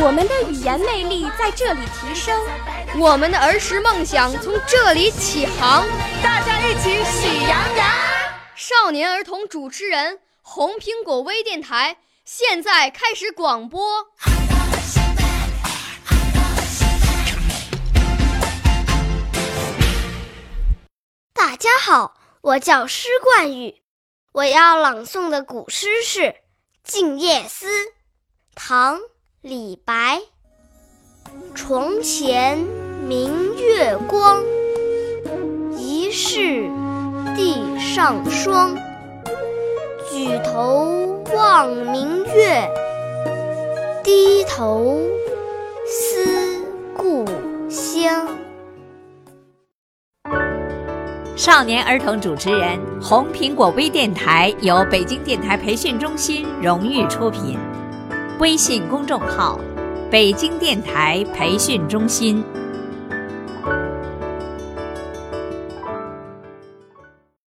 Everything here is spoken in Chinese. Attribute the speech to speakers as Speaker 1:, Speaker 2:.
Speaker 1: 我们的语言魅力在这里提升，
Speaker 2: 我们的儿时梦想从这里起航。
Speaker 3: 大家一起喜羊羊。
Speaker 2: 少年儿童主持人，红苹果微电台现在开始广播。
Speaker 4: 大家好，我叫施冠宇，我要朗诵的古诗是《静夜思》，唐·李白。床前明月光，疑是地上霜。举头望明月，低头思故乡。
Speaker 5: 少年儿童主持人，红苹果微电台由北京电台培训中心荣誉出品，微信公众号：北京电台培训中心。